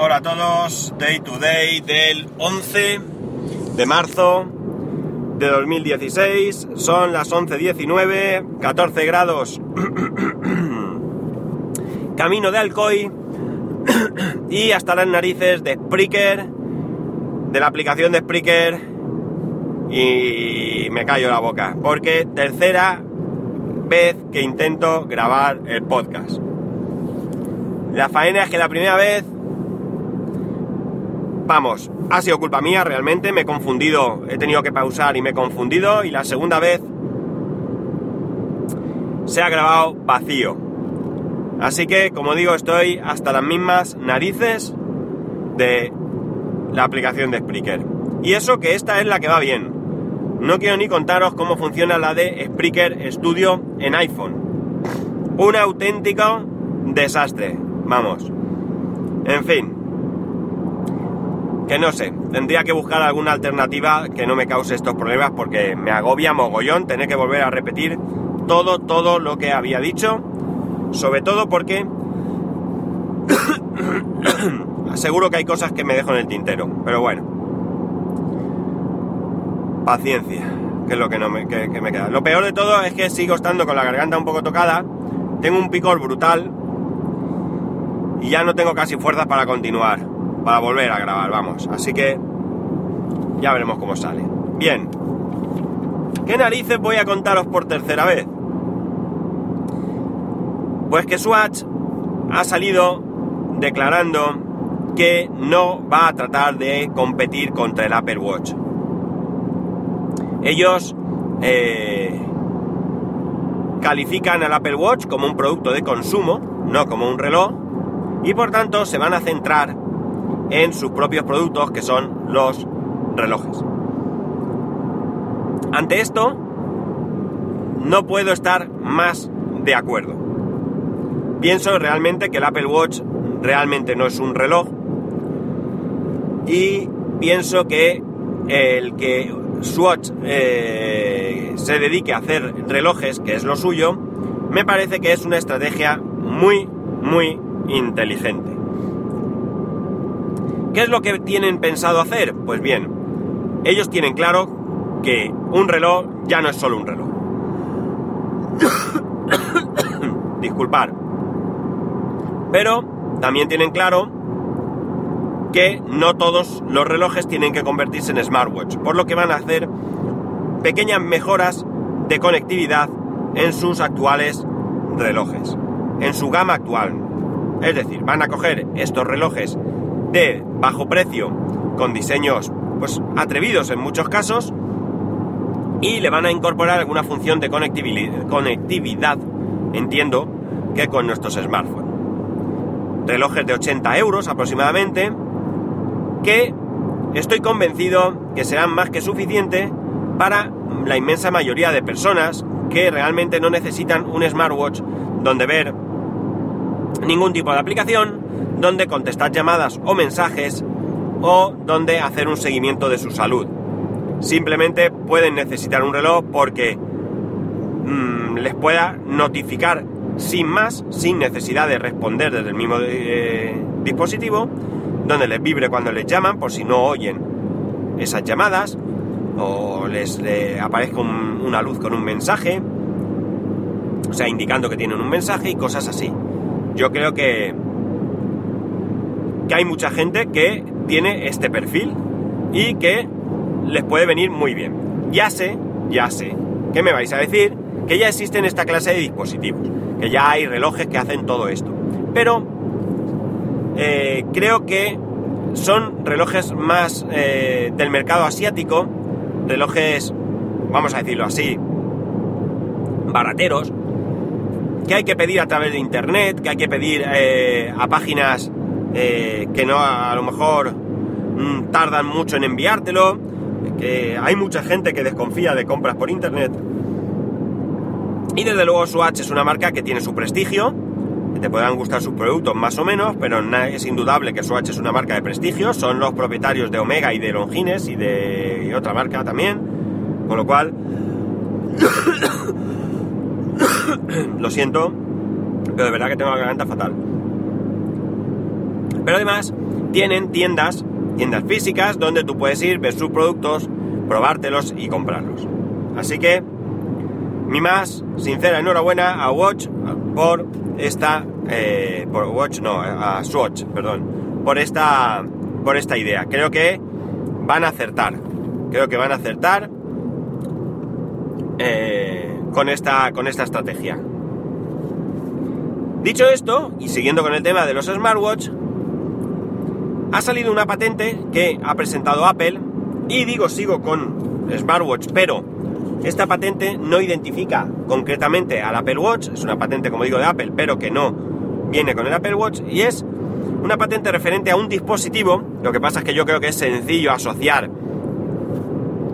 Hola a todos, Day to Day del 11 de marzo de 2016, son las 11.19, 14 grados, camino de Alcoy y hasta las narices de Spreaker, de la aplicación de Spreaker y me callo la boca, porque tercera vez que intento grabar el podcast. La faena es que la primera vez vamos, ha sido culpa mía realmente, me he confundido, he tenido que pausar y me he confundido y la segunda vez se ha grabado vacío. Así que, como digo, estoy hasta las mismas narices de la aplicación de Spreaker. Y eso que esta es la que va bien. No quiero ni contaros cómo funciona la de Spreaker Studio en iPhone. Un auténtico desastre. Vamos. En fin, que no sé, tendría que buscar alguna alternativa que no me cause estos problemas porque me agobia mogollón tener que volver a repetir todo, todo lo que había dicho, sobre todo porque seguro que hay cosas que me dejo en el tintero, pero bueno, paciencia, que es lo que, no me, que me queda. Lo peor de todo es que sigo estando con la garganta un poco tocada, tengo un picor brutal y ya no tengo casi fuerzas para continuar para volver a grabar, vamos. Así que ya veremos cómo sale. Bien. ¿Qué narices voy a contaros por tercera vez? Pues que Swatch ha salido declarando que no va a tratar de competir contra el Apple Watch. Ellos eh, califican al Apple Watch como un producto de consumo, no como un reloj, y por tanto se van a centrar en sus propios productos que son los relojes. Ante esto, no puedo estar más de acuerdo. Pienso realmente que el Apple Watch realmente no es un reloj y pienso que el que Swatch eh, se dedique a hacer relojes, que es lo suyo, me parece que es una estrategia muy, muy inteligente. ¿Qué es lo que tienen pensado hacer? Pues bien, ellos tienen claro que un reloj ya no es solo un reloj. Disculpar. Pero también tienen claro que no todos los relojes tienen que convertirse en smartwatch, por lo que van a hacer pequeñas mejoras de conectividad en sus actuales relojes, en su gama actual. Es decir, van a coger estos relojes de bajo precio, con diseños pues atrevidos en muchos casos, y le van a incorporar alguna función de conectividad, entiendo, que con nuestros smartphones. Relojes de 80 euros aproximadamente, que estoy convencido que serán más que suficiente para la inmensa mayoría de personas que realmente no necesitan un smartwatch donde ver ningún tipo de aplicación, donde contestar llamadas o mensajes o donde hacer un seguimiento de su salud. Simplemente pueden necesitar un reloj porque mmm, les pueda notificar sin más, sin necesidad de responder desde el mismo eh, dispositivo, donde les vibre cuando les llaman por si no oyen esas llamadas o les aparezca un, una luz con un mensaje, o sea, indicando que tienen un mensaje y cosas así. Yo creo que que hay mucha gente que tiene este perfil y que les puede venir muy bien. Ya sé, ya sé, que me vais a decir que ya existen esta clase de dispositivos, que ya hay relojes que hacen todo esto. Pero eh, creo que son relojes más eh, del mercado asiático, relojes, vamos a decirlo así, barateros, que hay que pedir a través de internet, que hay que pedir eh, a páginas eh, que no a, lo mejor mm, tardan mucho en enviártelo, que hay mucha gente que desconfía de compras por internet. Y desde luego Swatch es una marca que tiene su prestigio, te puedan gustar sus productos más o menos, pero es indudable que Swatch es una marca de prestigio, son los propietarios de Omega y de Longines y de otra marca también, con lo cual, lo siento, pero de verdad que tengo la garganta fatal. Pero además tienen tiendas, tiendas físicas, donde tú puedes ir, ver sus productos, probártelos y comprarlos. Así que, mi más sincera enhorabuena a Watch por esta, eh, por Watch, no, a Swatch, perdón, por esta, por esta idea. Creo que van a acertar, creo que van a acertar eh, con, esta, con esta estrategia. Dicho esto, y siguiendo con el tema de los smartwatch, ha salido una patente que ha presentado Apple, y digo sigo con smartwatch, pero esta patente no identifica concretamente al Apple Watch, es una patente como digo de Apple, pero que no viene con el Apple Watch, y es una patente referente a un dispositivo, lo que pasa es que yo creo que es sencillo asociar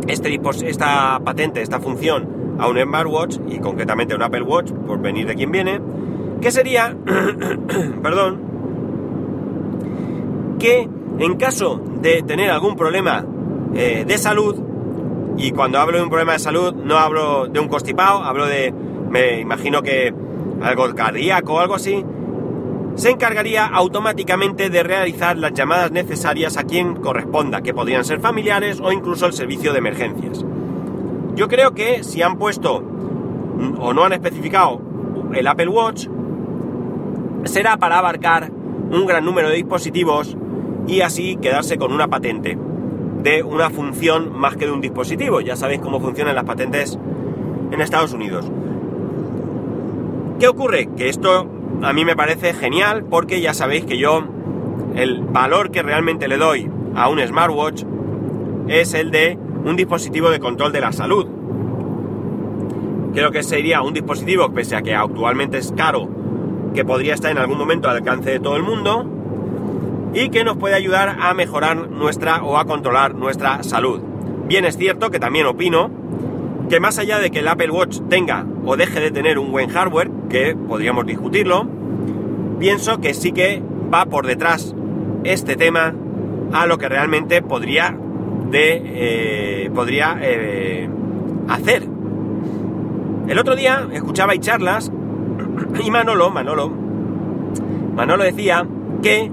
este esta patente, esta función a un smartwatch y concretamente a un Apple Watch, por venir de quien viene, que sería, perdón, que en caso de tener algún problema eh, de salud, y cuando hablo de un problema de salud no hablo de un constipado, hablo de, me imagino que algo cardíaco o algo así, se encargaría automáticamente de realizar las llamadas necesarias a quien corresponda, que podrían ser familiares o incluso el servicio de emergencias. Yo creo que si han puesto o no han especificado el Apple Watch, será para abarcar un gran número de dispositivos y así quedarse con una patente de una función más que de un dispositivo. Ya sabéis cómo funcionan las patentes en Estados Unidos. ¿Qué ocurre? Que esto a mí me parece genial porque ya sabéis que yo el valor que realmente le doy a un smartwatch es el de un dispositivo de control de la salud. Creo que sería un dispositivo, pese a que actualmente es caro, que podría estar en algún momento al alcance de todo el mundo y que nos puede ayudar a mejorar nuestra o a controlar nuestra salud. Bien es cierto que también opino que más allá de que el Apple Watch tenga o deje de tener un buen hardware, que podríamos discutirlo, pienso que sí que va por detrás este tema a lo que realmente podría de eh, podría eh, hacer. El otro día escuchaba y charlas y Manolo, Manolo, Manolo decía que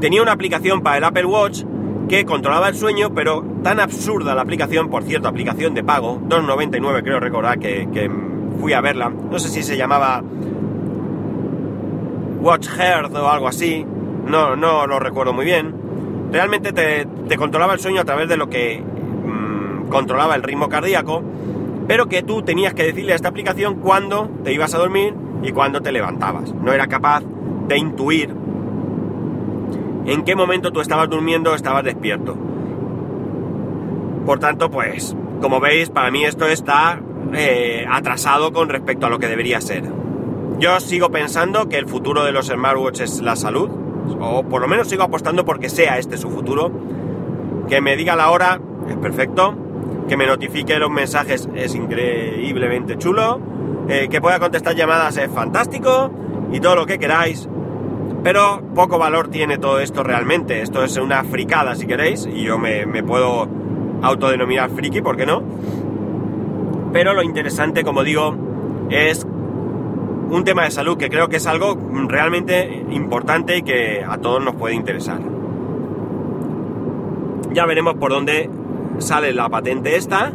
tenía una aplicación para el Apple Watch que controlaba el sueño, pero tan absurda la aplicación, por cierto, aplicación de pago, 2.99 creo recordar que, fui a verla, no sé si se llamaba Watch Health o algo así, no, no lo recuerdo muy bien. Realmente te, controlaba el sueño a través de lo que mm, controlaba el ritmo cardíaco, pero que tú tenías que decirle a esta aplicación cuándo te ibas a dormir y cuándo te levantabas. No era capaz de intuir en qué momento tú estabas durmiendo o estabas despierto. Por tanto, pues, como veis, para mí esto está eh, atrasado con respecto a lo que debería ser. Yo sigo pensando que el futuro de los smartwatches es la salud, o por lo menos sigo apostando porque sea este su futuro. Que me diga la hora es perfecto, que me notifique los mensajes es increíblemente chulo, eh, que pueda contestar llamadas es fantástico y todo lo que queráis. Pero poco valor tiene todo esto realmente. Esto es una fricada si queréis. Y yo me, puedo autodenominar friki, ¿por qué no? Pero lo interesante, como digo, es un tema de salud que creo que es algo realmente importante y que a todos nos puede interesar. Ya veremos por dónde sale la patente esta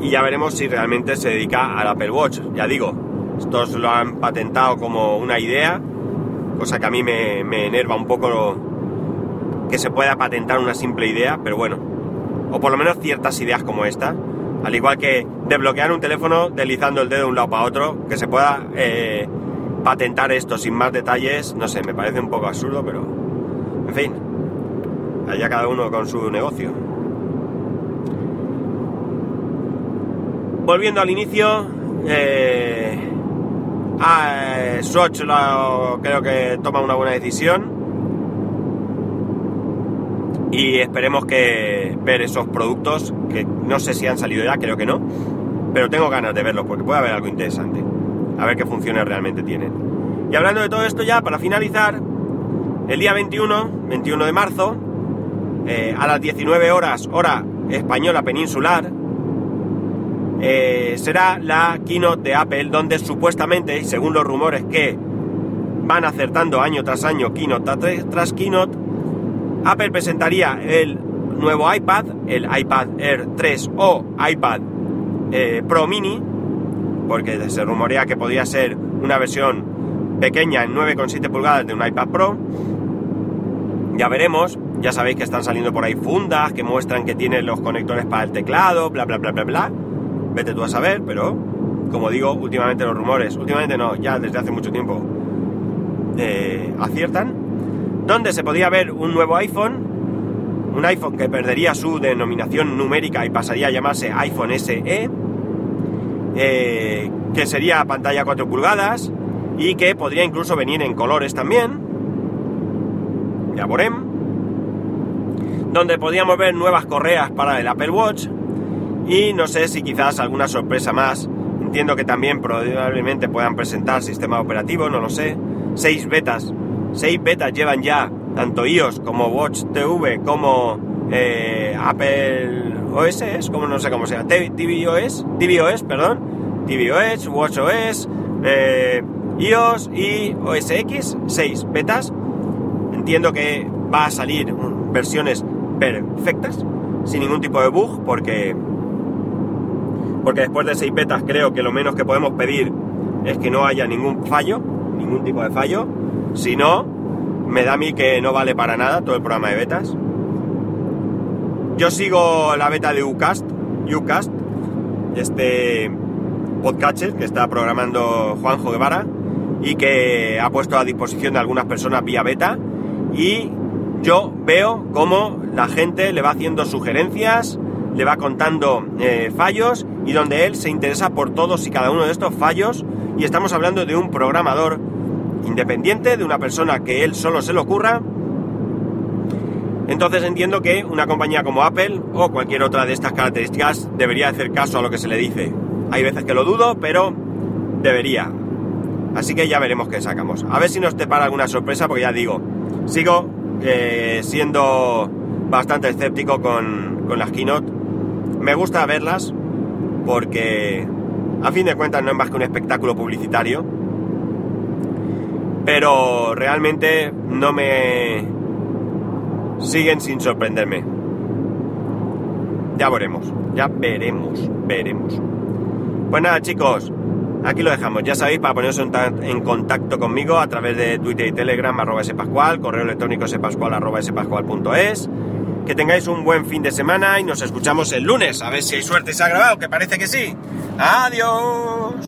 y ya veremos si realmente se dedica al Apple Watch. Ya digo, estos lo han patentado como una idea cosa que a mí me, enerva un poco que se pueda patentar una simple idea, pero bueno, o por lo menos ciertas ideas como esta, al igual que desbloquear un teléfono deslizando el dedo de un lado para otro, que se pueda eh, patentar esto sin más detalles, no sé, me parece un poco absurdo, pero en fin, allá cada uno con su negocio. Volviendo al inicio, eh, Ah, Swatch creo que toma una buena decisión. Y esperemos que ver esos productos, que no sé si han salido ya, creo que no. Pero tengo ganas de verlos porque puede haber algo interesante. A ver qué funciones realmente tienen. Y hablando de todo esto ya, para finalizar, el día 21, 21 de marzo, eh, a las 19 horas, hora española peninsular, eh, será la keynote de Apple donde supuestamente, según los rumores que van acertando año tras año, keynote tras keynote, Apple presentaría el nuevo iPad, el iPad Air 3 o iPad eh, Pro Mini, porque se rumorea que podría ser una versión pequeña en 9,7 pulgadas de un iPad Pro. Ya veremos, ya sabéis que están saliendo por ahí fundas que muestran que tiene los conectores para el teclado, bla, bla, bla, bla, bla. Vete tú a saber, pero como digo, últimamente los rumores, últimamente no, ya desde hace mucho tiempo, eh, aciertan. Donde se podía ver un nuevo iPhone, un iPhone que perdería su denominación numérica y pasaría a llamarse iPhone SE, eh, que sería pantalla 4 pulgadas y que podría incluso venir en colores también. Ya veremos. Donde podíamos ver nuevas correas para el Apple Watch y no sé si quizás alguna sorpresa más. Entiendo que también probablemente puedan presentar sistema operativo, no lo sé. Seis betas. Seis betas llevan ya tanto iOS como Watch TV como eh, Apple OS, como no sé cómo sea, tvOS, tvOS, perdón, tvOS, WatchOS, eh, iOS y OS X, 6 betas. Entiendo que va a salir versiones perfectas, sin ningún tipo de bug, porque, porque después de 6 betas creo que lo menos que podemos pedir es que no haya ningún fallo, ningún tipo de fallo. Si no, me da a mí que no vale para nada todo el programa de betas. Yo sigo la beta de Ucast, Ucast, este podcatcher que está programando Juanjo Guevara y que ha puesto a disposición de algunas personas vía beta y yo veo cómo la gente le va haciendo sugerencias, le va contando eh, fallos y donde él se interesa por todos y cada uno de estos fallos y estamos hablando de un programador independiente, de una persona que él solo se le ocurra. Entonces entiendo que una compañía como Apple o cualquier otra de estas características debería hacer caso a lo que se le dice. Hay veces que lo dudo, pero debería. Así que ya veremos qué sacamos. A ver si nos depara alguna sorpresa, porque ya digo, sigo eh, siendo bastante escéptico con, con las keynote. Me gusta verlas porque a fin de cuentas no es más que un espectáculo publicitario. Pero realmente no me siguen sin sorprenderme. Ya veremos, ya veremos, veremos. Pues nada chicos, aquí lo dejamos. Ya sabéis, para poneros en, contacto conmigo a través de Twitter y Telegram, arroba spascual, correo electrónico spascual, arroba spascual.es. Que tengáis un buen fin de semana y nos escuchamos el lunes. A ver si hay suerte y se ha grabado, que parece que sí. Adiós.